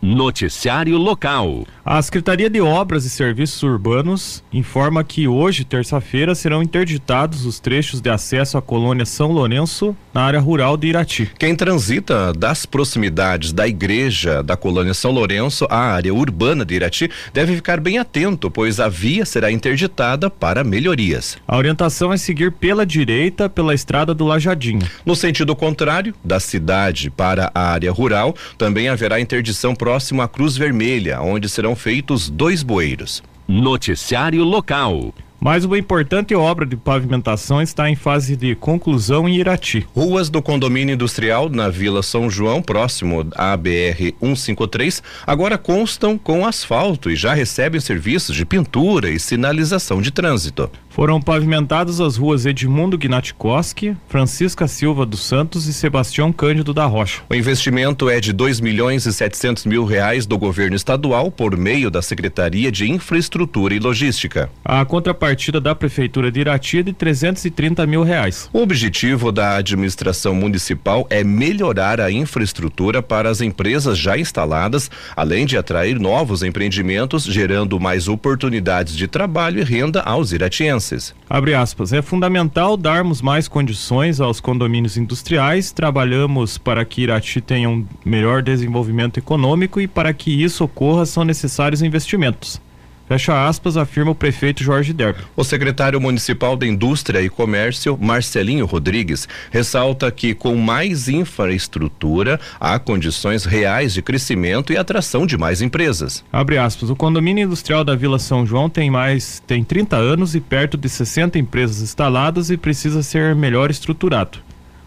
Noticiário Local. A Secretaria de Obras e Serviços Urbanos informa que hoje, terça-feira, serão interditados os trechos de acesso à colônia São Lourenço, na área rural de Irati. Quem transita das proximidades da igreja da colônia São Lourenço à área urbana de Irati deve ficar bem atento, pois a via será interditada para melhorias. A orientação é seguir pela direita pela estrada do Lajadinho. No sentido contrário, da cidade para a área rural, também haverá interdição próximo à Cruz Vermelha, onde serão feitos dois bueiros. Noticiário local. Mais uma importante obra de pavimentação está em fase de conclusão em Irati. Ruas do condomínio industrial na Vila São João, próximo à BR 153, agora constam com asfalto e já recebem serviços de pintura e sinalização de trânsito. Foram pavimentadas as ruas Edmundo Gnatikoski, Francisca Silva dos Santos e Sebastião Cândido da Rocha. O investimento é de 2 milhões e 700 mil reais do governo estadual por meio da Secretaria de Infraestrutura e Logística. A contrapartida da Prefeitura de Irati é de 330 mil reais. O objetivo da administração municipal é melhorar a infraestrutura para as empresas já instaladas, além de atrair novos empreendimentos, gerando mais oportunidades de trabalho e renda aos iratienses. Abre aspas. É fundamental darmos mais condições aos condomínios industriais. Trabalhamos para que Irati tenha um melhor desenvolvimento econômico e para que isso ocorra são necessários investimentos. Fecha aspas, afirma o prefeito Jorge Derby. O secretário municipal da Indústria e Comércio, Marcelinho Rodrigues, ressalta que com mais infraestrutura há condições reais de crescimento e atração de mais empresas. Abre aspas, o condomínio industrial da Vila São João tem mais, tem 30 anos e perto de 60 empresas instaladas e precisa ser melhor estruturado.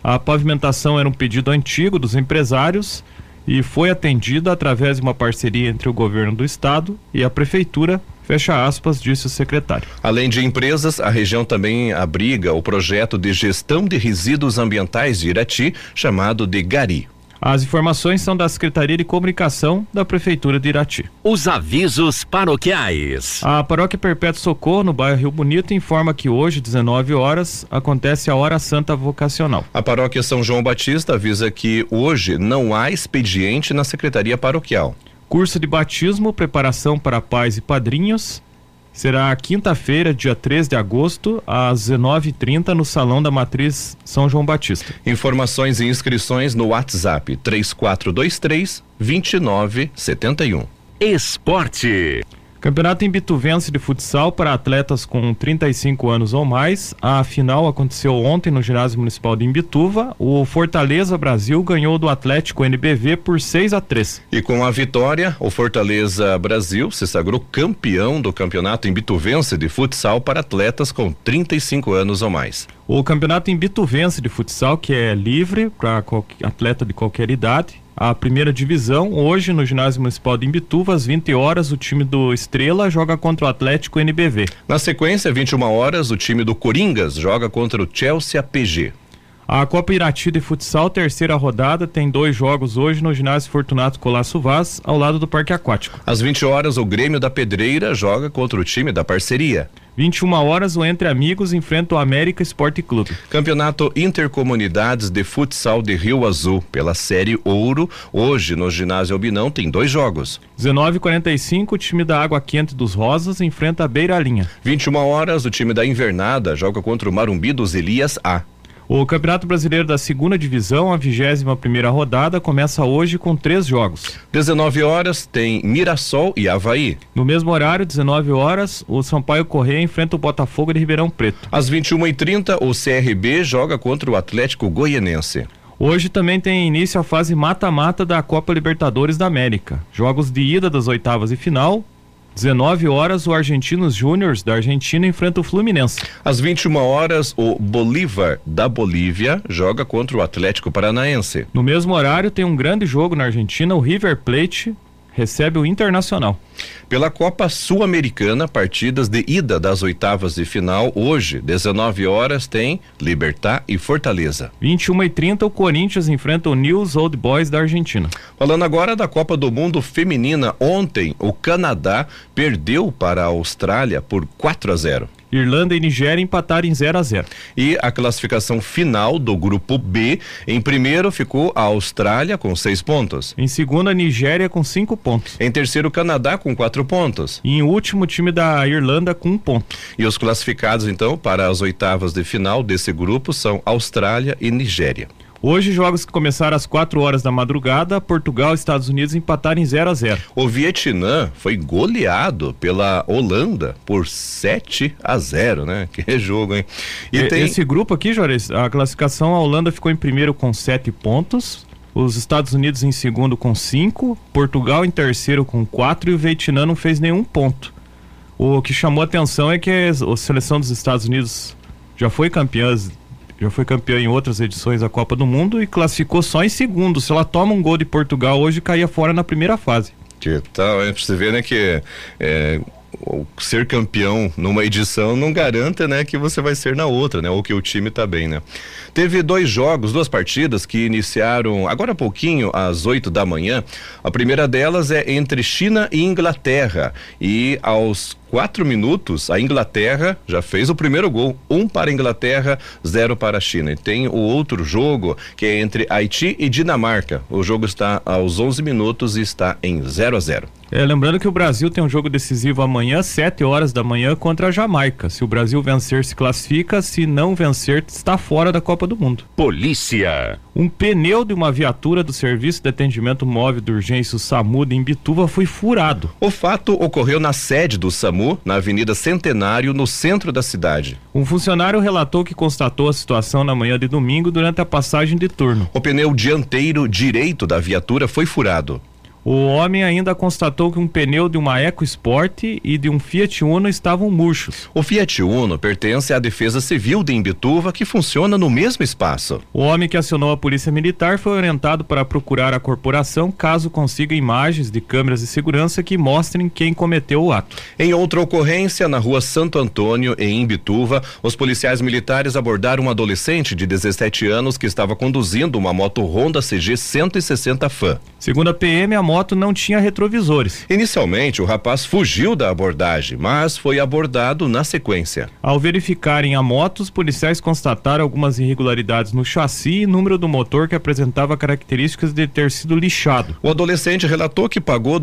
A pavimentação era um pedido antigo dos empresários e foi atendida através de uma parceria entre o governo do estado e a prefeitura Fecha aspas, disse o secretário. Além de empresas, a região também abriga o projeto de gestão de resíduos ambientais de Irati, chamado de GARI. As informações são da Secretaria de Comunicação da Prefeitura de Irati. Os avisos paroquiais. A Paróquia Perpétuo Socorro, no bairro Rio Bonito, informa que hoje, 19 horas, acontece a Hora Santa Vocacional. A Paróquia São João Batista avisa que hoje não há expediente na Secretaria Paroquial. Curso de batismo, preparação para pais e padrinhos. Será quinta-feira, dia 3 de agosto, às 19h30, no Salão da Matriz São João Batista. Informações e inscrições no WhatsApp 3423 2971. Esporte. Campeonato Imbituvense de futsal para atletas com 35 anos ou mais. A final aconteceu ontem no ginásio municipal de Imbituva. O Fortaleza Brasil ganhou do Atlético NBV por 6 a 3. E com a vitória, o Fortaleza Brasil se sagrou campeão do Campeonato Imbituvense de futsal para atletas com 35 anos ou mais. O Campeonato Imbituvense de futsal, que é livre para atleta de qualquer idade, a primeira divisão. Hoje, no ginásio municipal de Imbituva, às 20 horas, o time do Estrela joga contra o Atlético NBV. Na sequência, 21 horas, o time do Coringas joga contra o Chelsea APG. A Copa Irati de Futsal, terceira rodada, tem dois jogos hoje no ginásio Fortunato Colasso Vaz, ao lado do Parque Aquático. Às 20 horas, o Grêmio da Pedreira joga contra o time da parceria. 21 horas, o Entre Amigos enfrenta o América Esporte Clube. Campeonato Intercomunidades de Futsal de Rio Azul, pela Série Ouro. Hoje, no ginásio Albinão, tem dois jogos. 19:45 o time da Água Quente dos Rosas enfrenta a Beira Linha. 21 horas, o time da Invernada joga contra o Marumbi dos Elias A. O Campeonato Brasileiro da Segunda Divisão, a 21 primeira rodada, começa hoje com três jogos. 19 horas tem Mirassol e Havaí. No mesmo horário, 19 horas, o Sampaio Correia enfrenta o Botafogo de Ribeirão Preto. Às 21h30, o CRB joga contra o Atlético Goianense. Hoje também tem início a fase mata-mata da Copa Libertadores da América. Jogos de ida das oitavas e final, 19 horas, o Argentinos Júniors da Argentina enfrenta o Fluminense. Às 21 horas, o Bolívar da Bolívia joga contra o Atlético Paranaense. No mesmo horário, tem um grande jogo na Argentina, o River Plate recebe o Internacional. Pela Copa Sul-Americana, partidas de ida das oitavas de final hoje, 19 horas, tem Libertar e Fortaleza. 21 e 30 o Corinthians enfrenta o News Old Boys da Argentina. Falando agora da Copa do Mundo Feminina, ontem o Canadá perdeu para a Austrália por 4 a 0. Irlanda e Nigéria empataram em 0 a 0. E a classificação final do grupo B, em primeiro ficou a Austrália com seis pontos. Em segundo, a Nigéria com cinco pontos. Em terceiro, o Canadá com quatro pontos. E em último, o time da Irlanda com um ponto. E os classificados, então, para as oitavas de final desse grupo são Austrália e Nigéria. Hoje, jogos que começaram às 4 horas da madrugada, Portugal e Estados Unidos empataram em 0 a 0 O Vietnã foi goleado pela Holanda por 7 a 0 né? Que jogo, hein? E, e tem... Esse grupo aqui, Juarez, a classificação, a Holanda ficou em primeiro com 7 pontos, os Estados Unidos em segundo com 5, Portugal em terceiro com 4 e o Vietnã não fez nenhum ponto. O que chamou atenção é que a seleção dos Estados Unidos já foi campeã já foi campeã em outras edições da Copa do Mundo e classificou só em segundo. Se ela toma um gol de Portugal hoje, caía fora na primeira fase. Que tal, hein? Pra você ver, né, que é, ser campeão numa edição não garanta, né, que você vai ser na outra, né, ou que o time tá bem, né. Teve dois jogos, duas partidas que iniciaram agora há pouquinho, às 8 da manhã. A primeira delas é entre China e Inglaterra e aos quatro minutos, a Inglaterra já fez o primeiro gol. Um para a Inglaterra, zero para a China. E tem o outro jogo, que é entre Haiti e Dinamarca. O jogo está aos 11 minutos e está em 0 a 0 é, lembrando que o Brasil tem um jogo decisivo amanhã, 7 horas da manhã, contra a Jamaica. Se o Brasil vencer, se classifica. Se não vencer, está fora da Copa do Mundo. Polícia. Um pneu de uma viatura do Serviço de Atendimento Móvel de Urgência, o SAMU, de Imbituva, foi furado. O fato ocorreu na sede do SAMU, na Avenida Centenário, no centro da cidade. Um funcionário relatou que constatou a situação na manhã de domingo durante a passagem de turno. O pneu dianteiro direito da viatura foi furado. O homem ainda constatou que um pneu de uma EcoSport e de um Fiat Uno estavam murchos. O Fiat Uno pertence à Defesa Civil de Imbituva, que funciona no mesmo espaço. O homem que acionou a Polícia Militar foi orientado para procurar a corporação caso consiga imagens de câmeras de segurança que mostrem quem cometeu o ato. Em outra ocorrência, na rua Santo Antônio, em Imbituva, os policiais militares abordaram um adolescente de 17 anos que estava conduzindo uma moto Honda CG 160 Fan. Segundo a PM, a moto não tinha retrovisores. Inicialmente, o rapaz fugiu da abordagem, mas foi abordado na sequência. Ao verificarem a moto, os policiais constataram algumas irregularidades no chassi e número do motor que apresentava características de ter sido lixado. O adolescente relatou que pagou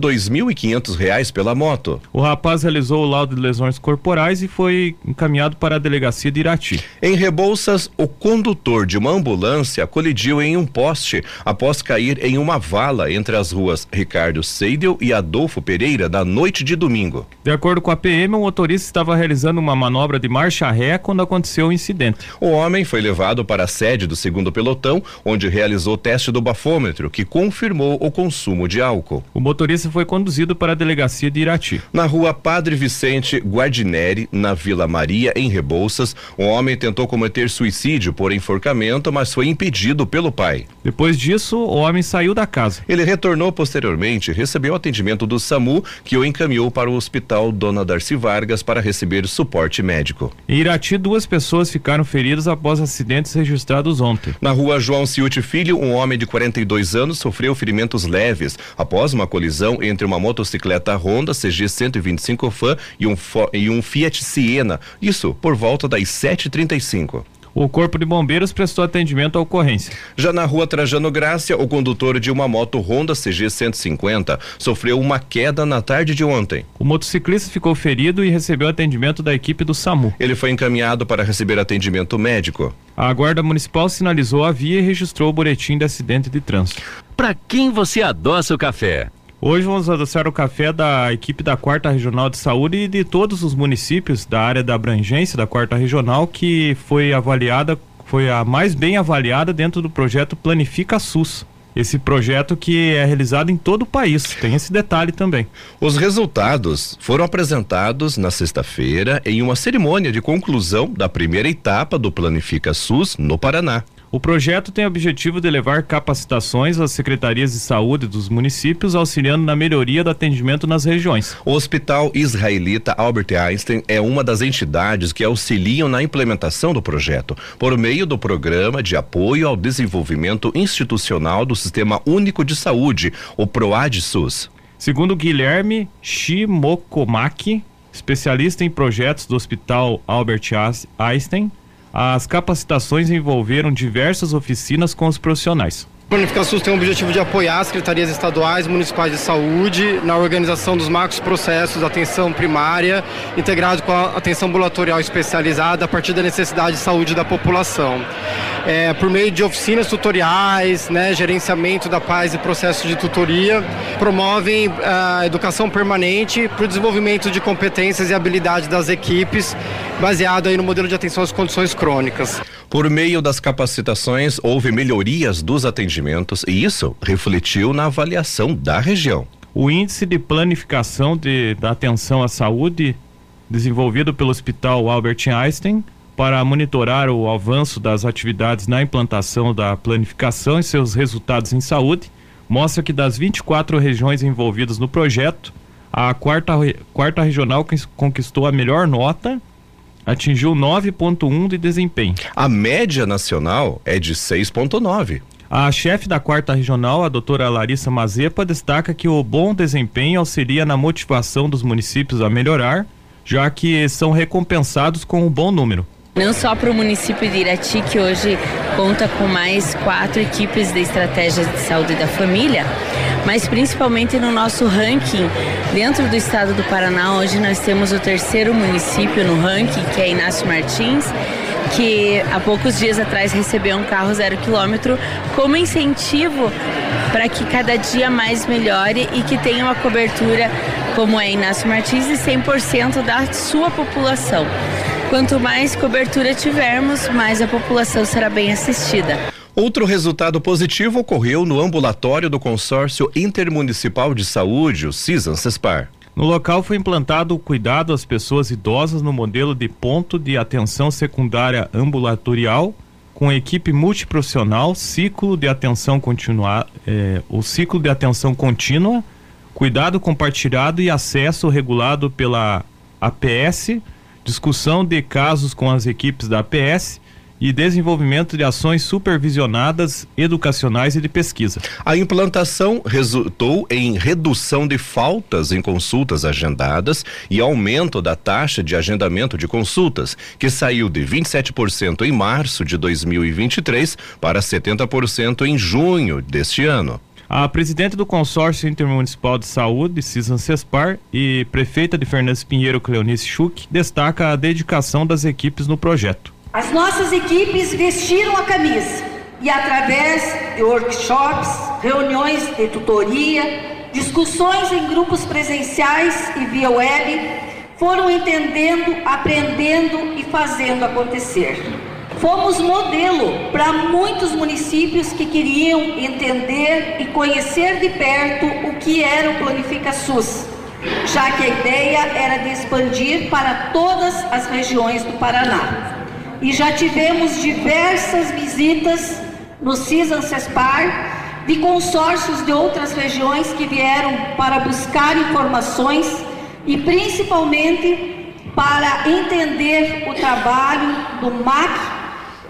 e quinhentos reais pela moto. O rapaz realizou o laudo de lesões corporais e foi encaminhado para a delegacia de Irati. Em Rebouças, o condutor de uma ambulância colidiu em um poste após cair em uma vala entre as ruas Ricardo Seidel e Adolfo Pereira na noite de domingo. De acordo com a PM, o motorista estava realizando uma manobra de marcha ré quando aconteceu o incidente. O homem foi levado para a sede do segundo pelotão, onde realizou o teste do bafômetro, que confirmou o consumo de álcool. O motorista foi conduzido para a delegacia de Irati. Na rua Padre Vicente Guardineri, na Vila Maria, em Rebouças, o homem tentou cometer suicídio por enforcamento, mas foi impedido pelo pai. Depois disso, o homem saiu da casa. Ele retornou posteriormente, recebeu atendimento do SAMU, que o encaminhou para o Hospital Dona Darcy Vargas para receber suporte médico. Em Irati, duas pessoas ficaram feridas após acidentes registrados ontem. Na rua João Ciute Filho, um homem de 42 anos sofreu ferimentos leves após uma colisão entre uma motocicleta Honda CG 125 Fan e um, e um Fiat Siena. Isso por volta das 7h35. O Corpo de Bombeiros prestou atendimento à ocorrência. Já na rua Trajano Grácia, o condutor de uma moto Honda CG 150 sofreu uma queda na tarde de ontem. O motociclista ficou ferido e recebeu atendimento da equipe do SAMU. Ele foi encaminhado para receber atendimento médico. A Guarda Municipal sinalizou a via e registrou o boletim de acidente de trânsito. Para quem você adoça o café? Hoje vamos adoçar o café da equipe da Quarta Regional de Saúde e de todos os municípios da área da abrangência da Quarta Regional que foi avaliada, foi a mais bem avaliada dentro do projeto Planifica SUS. Esse projeto que é realizado em todo o país, tem esse detalhe também. Os resultados foram apresentados na sexta-feira em uma cerimônia de conclusão da primeira etapa do Planifica SUS no Paraná. O projeto tem o objetivo de levar capacitações às secretarias de saúde dos municípios, auxiliando na melhoria do atendimento nas regiões. O Hospital Israelita Albert Einstein é uma das entidades que auxiliam na implementação do projeto, por meio do Programa de Apoio ao Desenvolvimento Institucional do Sistema Único de Saúde, o PROAD SUS. Segundo Guilherme Shimokomaki, especialista em projetos do Hospital Albert Einstein, as capacitações envolveram diversas oficinas com os profissionais. A Planificar SUS tem o objetivo de apoiar as secretarias estaduais e municipais de saúde na organização dos macros processos de atenção primária, integrado com a atenção ambulatorial especializada a partir da necessidade de saúde da população. É, por meio de oficinas tutoriais, né, gerenciamento da paz e processo de tutoria, promovem a educação permanente para o desenvolvimento de competências e habilidades das equipes, baseado aí no modelo de atenção às condições crônicas. Por meio das capacitações, houve melhorias dos atendimentos e isso refletiu na avaliação da região. O índice de planificação de, da atenção à saúde, desenvolvido pelo Hospital Albert Einstein, para monitorar o avanço das atividades na implantação da planificação e seus resultados em saúde, mostra que das 24 regiões envolvidas no projeto, a quarta, quarta regional conquistou a melhor nota atingiu 9,1 de desempenho. A média nacional é de 6,9. A chefe da quarta regional, a doutora Larissa Mazepa, destaca que o bom desempenho auxilia na motivação dos municípios a melhorar, já que são recompensados com um bom número. Não só para o município de Irati, que hoje conta com mais quatro equipes de estratégias de saúde da família, mas principalmente no nosso ranking dentro do estado do Paraná. Hoje nós temos o terceiro município no ranking, que é Inácio Martins, que há poucos dias atrás recebeu um carro zero quilômetro como incentivo para que cada dia mais melhore e que tenha uma cobertura como é Inácio Martins de 100% da sua população. Quanto mais cobertura tivermos, mais a população será bem assistida. Outro resultado positivo ocorreu no ambulatório do Consórcio Intermunicipal de Saúde, o CISAN-CESPAR. No local foi implantado o cuidado às pessoas idosas no modelo de ponto de atenção secundária ambulatorial, com equipe multiprofissional, ciclo de atenção continua, eh, o ciclo de atenção contínua, cuidado compartilhado e acesso regulado pela APS, discussão de casos com as equipes da APS e desenvolvimento de ações supervisionadas, educacionais e de pesquisa. A implantação resultou em redução de faltas em consultas agendadas e aumento da taxa de agendamento de consultas, que saiu de 27% em março de 2023 para 70% em junho deste ano. A presidente do Consórcio Intermunicipal de Saúde, Cisan Cespar, e prefeita de Fernandes Pinheiro, Cleonice Schuch, destaca a dedicação das equipes no projeto. As nossas equipes vestiram a camisa e, através de workshops, reuniões de tutoria, discussões em grupos presenciais e via web, foram entendendo, aprendendo e fazendo acontecer. Fomos modelo para muitos municípios que queriam entender e conhecer de perto o que era o Planifica SUS, já que a ideia era de expandir para todas as regiões do Paraná e já tivemos diversas visitas no CISAN CESPAR de consórcios de outras regiões que vieram para buscar informações e principalmente para entender o trabalho do MAC,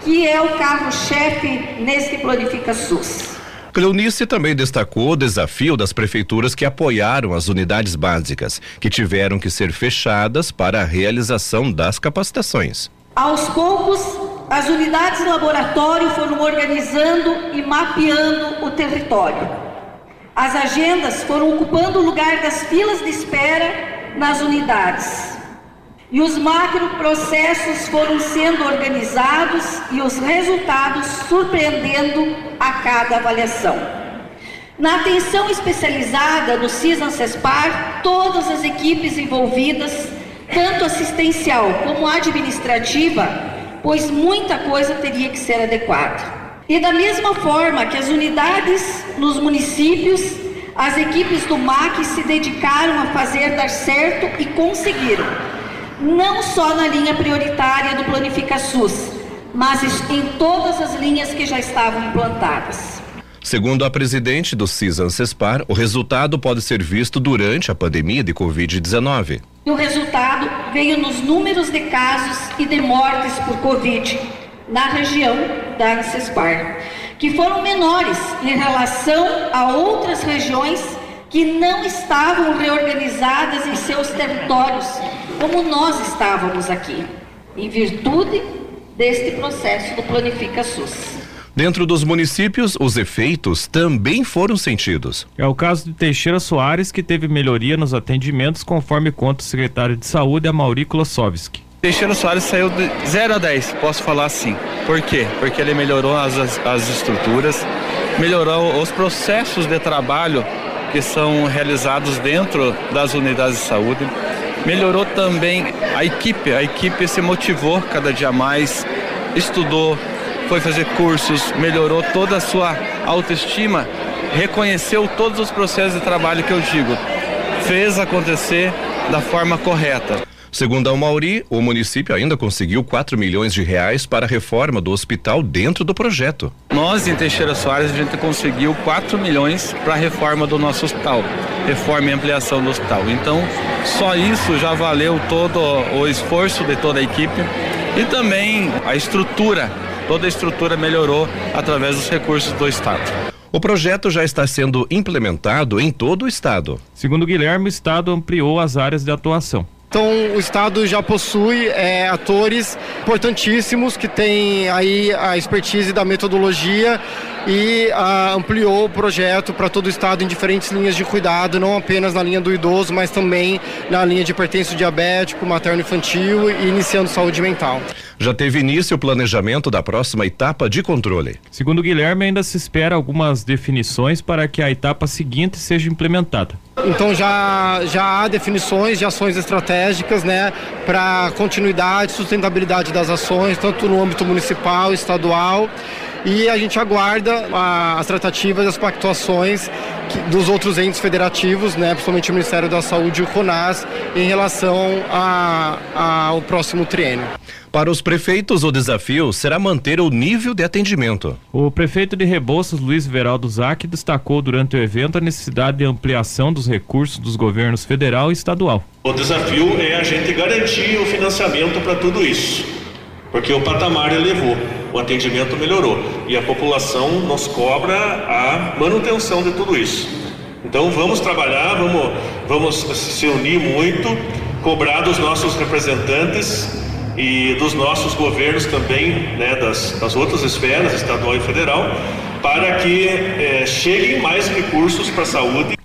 que é o carro-chefe neste Planifica SUS. Cleonice também destacou o desafio das prefeituras que apoiaram as unidades básicas, que tiveram que ser fechadas para a realização das capacitações. Aos poucos, as unidades laboratório foram organizando e mapeando o território. As agendas foram ocupando o lugar das filas de espera nas unidades. E os macroprocessos foram sendo organizados e os resultados surpreendendo a cada avaliação. Na atenção especializada do CISAN-CESPAR, todas as equipes envolvidas tanto assistencial como administrativa, pois muita coisa teria que ser adequada. E da mesma forma que as unidades nos municípios, as equipes do MAC se dedicaram a fazer dar certo e conseguiram, não só na linha prioritária do Planifica SUS, mas em todas as linhas que já estavam implantadas. Segundo a presidente do CISAN-CESPAR, o resultado pode ser visto durante a pandemia de Covid-19. O resultado veio nos números de casos e de mortes por Covid na região da ANSESPAR, que foram menores em relação a outras regiões que não estavam reorganizadas em seus territórios, como nós estávamos aqui, em virtude deste processo do Planifica SUS. Dentro dos municípios, os efeitos também foram sentidos. É o caso de Teixeira Soares, que teve melhoria nos atendimentos, conforme conta o secretário de Saúde, Amauri Klosowski. Teixeira Soares saiu de 0 a 10, posso falar assim. Por quê? Porque ele melhorou as, as, as estruturas, melhorou os processos de trabalho que são realizados dentro das unidades de saúde, melhorou também a equipe, a equipe se motivou cada dia mais, estudou, foi fazer cursos, melhorou toda a sua autoestima, reconheceu todos os processos de trabalho que eu digo, fez acontecer da forma correta. Segundo a Mauri, o município ainda conseguiu 4 milhões de reais para a reforma do hospital dentro do projeto. Nós, em Teixeira Soares, a gente conseguiu 4 milhões para a reforma do nosso hospital, reforma e ampliação do hospital. Então, só isso já valeu todo o esforço de toda a equipe e também a estrutura, toda a estrutura melhorou através dos recursos do Estado. O projeto já está sendo implementado em todo o estado. Segundo Guilherme, o estado ampliou as áreas de atuação. Então o Estado já possui é, atores importantíssimos que têm aí a expertise da metodologia e ah, ampliou o projeto para todo o estado em diferentes linhas de cuidado, não apenas na linha do idoso, mas também na linha de hipertenso diabético, materno infantil e iniciando saúde mental. Já teve início o planejamento da próxima etapa de controle. Segundo Guilherme, ainda se espera algumas definições para que a etapa seguinte seja implementada. Então já, já há definições de ações estratégicas né, para continuidade e sustentabilidade das ações, tanto no âmbito municipal, estadual e a gente aguarda a, as tratativas e as pactuações que, dos outros entes federativos, né, principalmente o Ministério da Saúde e o CONAS, em relação ao próximo triênio. Para os prefeitos, o desafio será manter o nível de atendimento. O prefeito de Rebouças, Luiz Veraldo Zac, destacou durante o evento a necessidade de ampliação dos recursos dos governos federal e estadual. O desafio é a gente garantir o financiamento para tudo isso, porque o patamar elevou o atendimento melhorou e a população nos cobra a manutenção de tudo isso. Então vamos trabalhar, vamos, vamos se unir muito, cobrar dos nossos representantes e dos nossos governos também, né, das, das outras esferas, estadual e federal, para que eh, cheguem mais recursos para a saúde.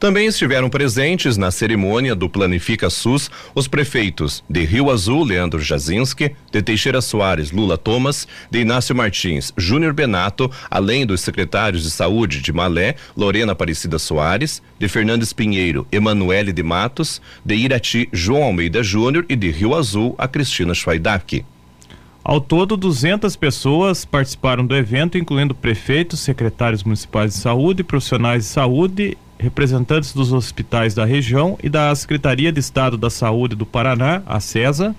Também estiveram presentes na cerimônia do Planifica SUS os prefeitos de Rio Azul, Leandro Jazinski, de Teixeira Soares, Lula Thomas, de Inácio Martins, Júnior Benato, além dos secretários de saúde de Malé, Lorena Aparecida Soares, de Fernandes Pinheiro, Emanuele de Matos, de Irati, João Almeida Júnior e de Rio Azul, a Cristina Schweidak. Ao todo, 200 pessoas participaram do evento, incluindo prefeitos, secretários municipais de saúde, profissionais de saúde representantes dos hospitais da região e da Secretaria de Estado da Saúde do Paraná, a CESA,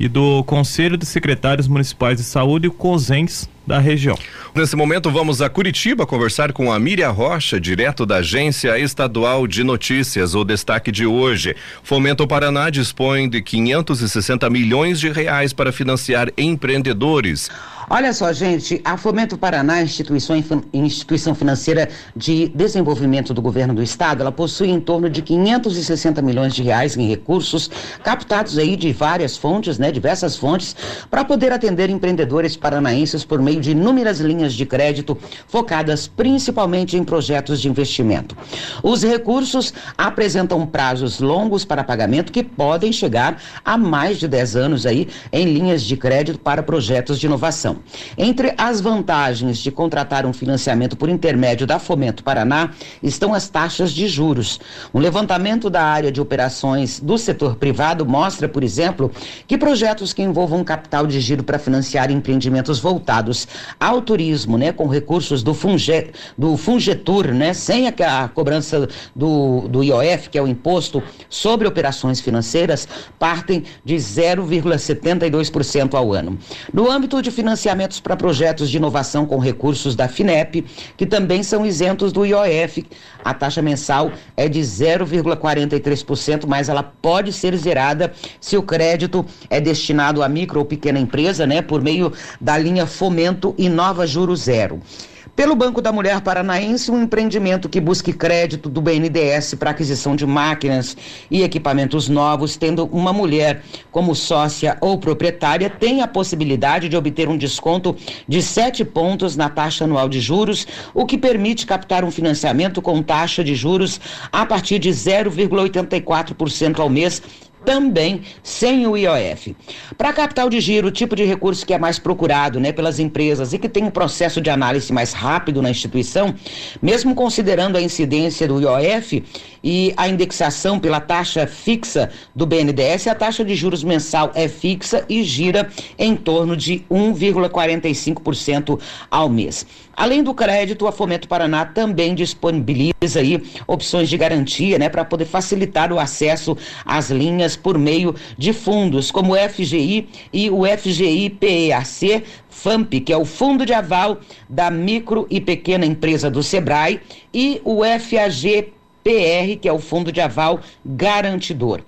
e do Conselho de Secretários Municipais de Saúde, o COSENS, da região. Nesse momento, vamos a Curitiba conversar com a Miriam Rocha, direto da Agência Estadual de Notícias. O destaque de hoje: Fomento Paraná dispõe de 560 milhões de reais para financiar empreendedores. Olha só, gente, a Fomento Paraná, instituição, instituição financeira de desenvolvimento do governo do estado, ela possui em torno de 560 milhões de reais em recursos captados aí de várias fontes, né, diversas fontes, para poder atender empreendedores paranaenses por meio de inúmeras linhas de crédito focadas principalmente em projetos de investimento. Os recursos apresentam prazos longos para pagamento que podem chegar a mais de 10 anos aí em linhas de crédito para projetos de inovação. Entre as vantagens de contratar um financiamento por intermédio da Fomento Paraná estão as taxas de juros. Um levantamento da área de operações do setor privado mostra, por exemplo, que projetos que envolvam capital de giro para financiar empreendimentos voltados ao turismo, né, com recursos do, Funge, do Fungetur, né, sem a, a cobrança do, do IOF, que é o imposto sobre operações financeiras, partem de 0,72% ao ano. No âmbito de financiamento financiamentos para projetos de inovação com recursos da FINEP, que também são isentos do IOF. A taxa mensal é de 0,43%, mas ela pode ser zerada se o crédito é destinado a micro ou pequena empresa, né, por meio da linha Fomento e Nova Juro Zero. Pelo Banco da Mulher Paranaense, um empreendimento que busque crédito do BNDES para aquisição de máquinas e equipamentos novos, tendo uma mulher como sócia ou proprietária, tem a possibilidade de obter um desconto de sete pontos na taxa anual de juros, o que permite captar um financiamento com taxa de juros a partir de 0,84% ao mês também sem o IOF. Para capital de giro, o tipo de recurso que é mais procurado né, pelas empresas e que tem um processo de análise mais rápido na instituição, mesmo considerando a incidência do IOF e a indexação pela taxa fixa do BNDES, a taxa de juros mensal é fixa e gira em torno de 1,45% ao mês. Além do crédito, a Fomento Paraná também disponibiliza aí opções de garantia, né, para poder facilitar o acesso às linhas por meio de fundos, como o FGI e o FGI PEAC FAMP, que é o Fundo de Aval da Micro e Pequena Empresa do Sebrae, e o FAGPR, que é o Fundo de Aval Garantidor.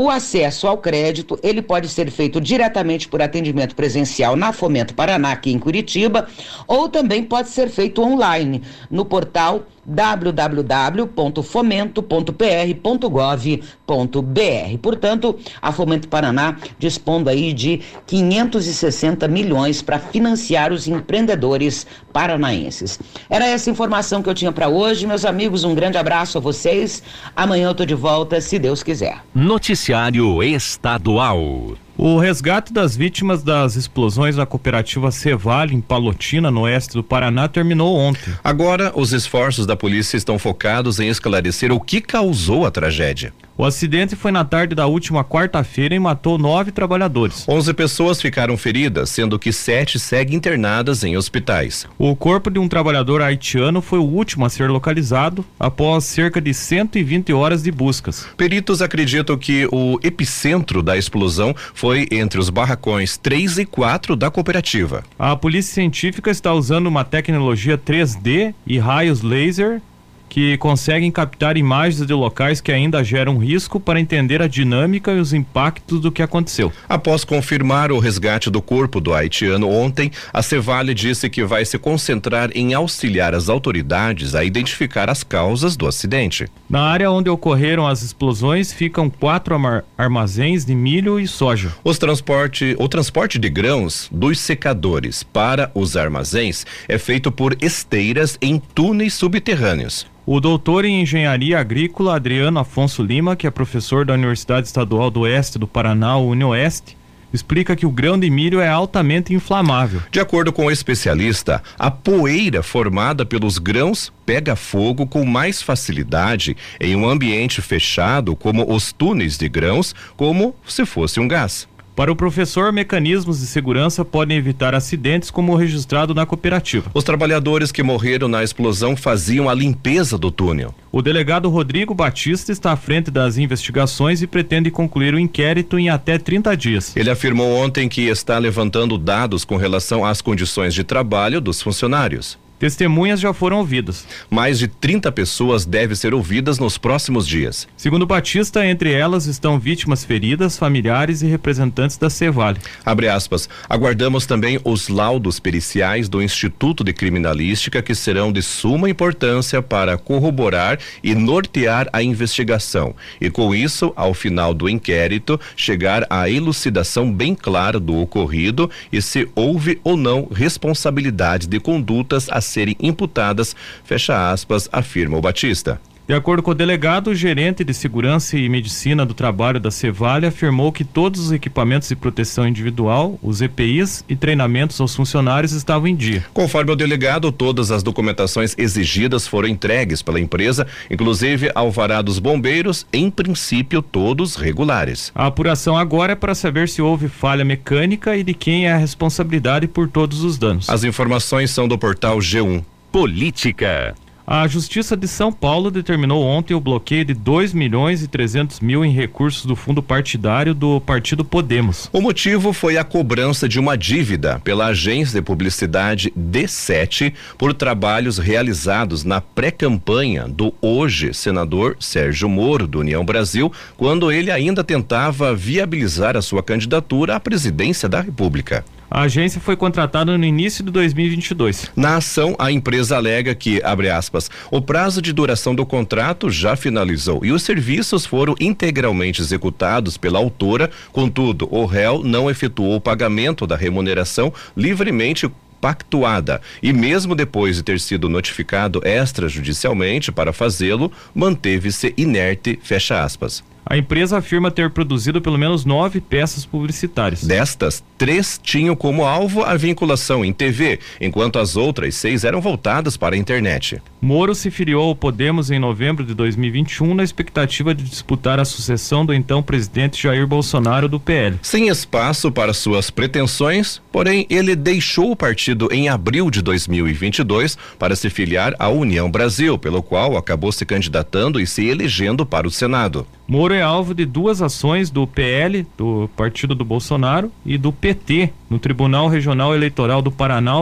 O acesso ao crédito, ele pode ser feito diretamente por atendimento presencial na Fomento Paraná, aqui em Curitiba, ou também pode ser feito online no portal www.fomento.pr.gov.br. Portanto, a Fomento Paraná dispondo aí de 560 milhões para financiar os empreendedores paranaenses. Era essa informação que eu tinha para hoje, meus amigos. Um grande abraço a vocês. Amanhã eu tô de volta, se Deus quiser. Noticiário Estadual. O resgate das vítimas das explosões na cooperativa Cevale, em Palotina, no oeste do Paraná, terminou ontem. Agora, os esforços da polícia estão focados em esclarecer o que causou a tragédia. O acidente foi na tarde da última quarta-feira e matou nove trabalhadores. Onze pessoas ficaram feridas, sendo que sete seguem internadas em hospitais. O corpo de um trabalhador haitiano foi o último a ser localizado após cerca de 120 horas de buscas. Peritos acreditam que o epicentro da explosão foi entre os barracões 3 e 4 da cooperativa. A polícia científica está usando uma tecnologia 3D e raios laser que conseguem captar imagens de locais que ainda geram risco para entender a dinâmica e os impactos do que aconteceu. Após confirmar o resgate do corpo do haitiano ontem, a Cevale disse que vai se concentrar em auxiliar as autoridades a identificar as causas do acidente. Na área onde ocorreram as explosões ficam quatro armazéns de milho e soja. Os transporte, o transporte de grãos dos secadores para os armazéns é feito por esteiras em túneis subterrâneos. O doutor em engenharia agrícola Adriano Afonso Lima, que é professor da Universidade Estadual do Oeste do Paraná, Unioeste, explica que o grão de milho é altamente inflamável. De acordo com o especialista, a poeira formada pelos grãos pega fogo com mais facilidade em um ambiente fechado, como os túneis de grãos, como se fosse um gás. Para o professor, mecanismos de segurança podem evitar acidentes como o registrado na cooperativa. Os trabalhadores que morreram na explosão faziam a limpeza do túnel. O delegado Rodrigo Batista está à frente das investigações e pretende concluir o inquérito em até 30 dias. Ele afirmou ontem que está levantando dados com relação às condições de trabalho dos funcionários. Testemunhas já foram ouvidas. Mais de 30 pessoas devem ser ouvidas nos próximos dias. Segundo Batista, entre elas estão vítimas feridas, familiares e representantes da Cevale. Abre aspas. Aguardamos também os laudos periciais do Instituto de Criminalística que serão de suma importância para corroborar e nortear a investigação. E com isso, ao final do inquérito, chegar à elucidação bem clara do ocorrido e se houve ou não responsabilidade de condutas a serem imputadas, fecha aspas, afirma o Batista. De acordo com o delegado, o gerente de segurança e medicina do trabalho da Cevale afirmou que todos os equipamentos de proteção individual, os EPIs e treinamentos aos funcionários estavam em dia. Conforme o delegado, todas as documentações exigidas foram entregues pela empresa, inclusive alvará dos bombeiros, em princípio todos regulares. A apuração agora é para saber se houve falha mecânica e de quem é a responsabilidade por todos os danos. As informações são do portal G1. Política. A Justiça de São Paulo determinou ontem o bloqueio de 2 milhões e 300 mil em recursos do fundo partidário do partido Podemos. O motivo foi a cobrança de uma dívida pela agência de publicidade D7 por trabalhos realizados na pré-campanha do hoje senador Sérgio Moro, do União Brasil, quando ele ainda tentava viabilizar a sua candidatura à presidência da República. A agência foi contratada no início de 2022. Na ação, a empresa alega que, abre aspas, o prazo de duração do contrato já finalizou e os serviços foram integralmente executados pela autora, contudo, o réu não efetuou o pagamento da remuneração livremente pactuada e mesmo depois de ter sido notificado extrajudicialmente para fazê-lo, manteve-se inerte, fecha aspas. A empresa afirma ter produzido pelo menos nove peças publicitárias. Destas, três tinham como alvo a vinculação em TV, enquanto as outras seis eram voltadas para a internet. Moro se filiou ao Podemos em novembro de 2021 na expectativa de disputar a sucessão do então presidente Jair Bolsonaro do PL. Sem espaço para suas pretensões, porém, ele deixou o partido em abril de 2022 para se filiar à União Brasil, pelo qual acabou se candidatando e se elegendo para o Senado. Moro é alvo de duas ações do PL, do Partido do Bolsonaro, e do PT, no Tribunal Regional Eleitoral do Paraná,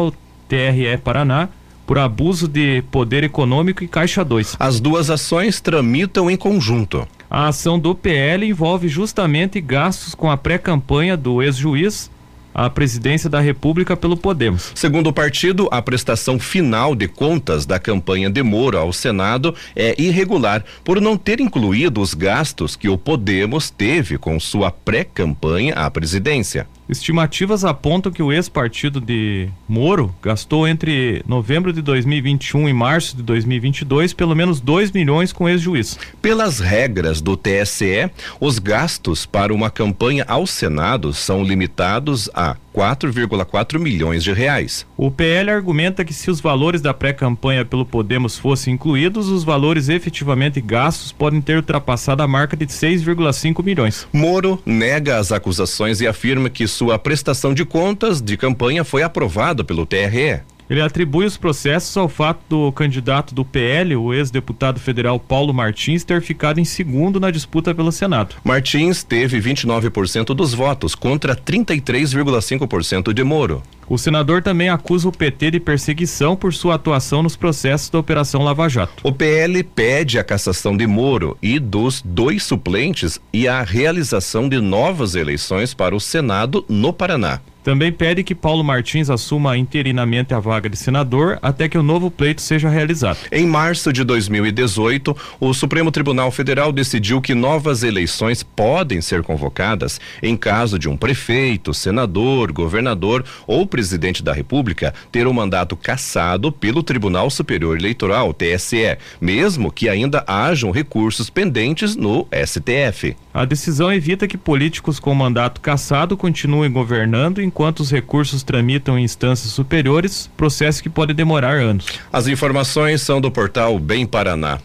TRE Paraná, por abuso de poder econômico e Caixa 2. As duas ações tramitam em conjunto. A ação do PL envolve justamente gastos com a pré-campanha do ex-juiz à presidência da República pelo Podemos. Segundo o partido, a prestação final de contas da campanha de Moro ao Senado é irregular por não ter incluído os gastos que o Podemos teve com sua pré-campanha à presidência. Estimativas apontam que o ex-partido de Moro gastou entre novembro de 2021 e março de 2022 pelo menos 2 milhões com ex-juiz. Pelas regras do TSE, os gastos para uma campanha ao Senado são limitados a 4,4 milhões de reais. O PL argumenta que se os valores da pré-campanha pelo Podemos fossem incluídos, os valores efetivamente gastos podem ter ultrapassado a marca de 6,5 milhões. Moro nega as acusações e afirma que sua prestação de contas de campanha foi aprovada pelo TRE. Ele atribui os processos ao fato do candidato do PL, o ex-deputado federal Paulo Martins, ter ficado em segundo na disputa pelo Senado. Martins teve 29% dos votos contra 33,5% de Moro. O senador também acusa o PT de perseguição por sua atuação nos processos da Operação Lava Jato. O PL pede a cassação de Moro e dos dois suplentes e a realização de novas eleições para o Senado no Paraná. Também pede que Paulo Martins assuma interinamente a vaga de senador até que o novo pleito seja realizado. Em março de 2018, o Supremo Tribunal Federal decidiu que novas eleições podem ser convocadas em caso de um prefeito, senador, governador ou presidente da República ter o um mandato cassado pelo Tribunal Superior Eleitoral, TSE, mesmo que ainda hajam recursos pendentes no STF. A decisão evita que políticos com mandato cassado continuem governando enquanto os recursos tramitam em instâncias superiores, processo que pode demorar anos. As informações são do portal Bem Paraná.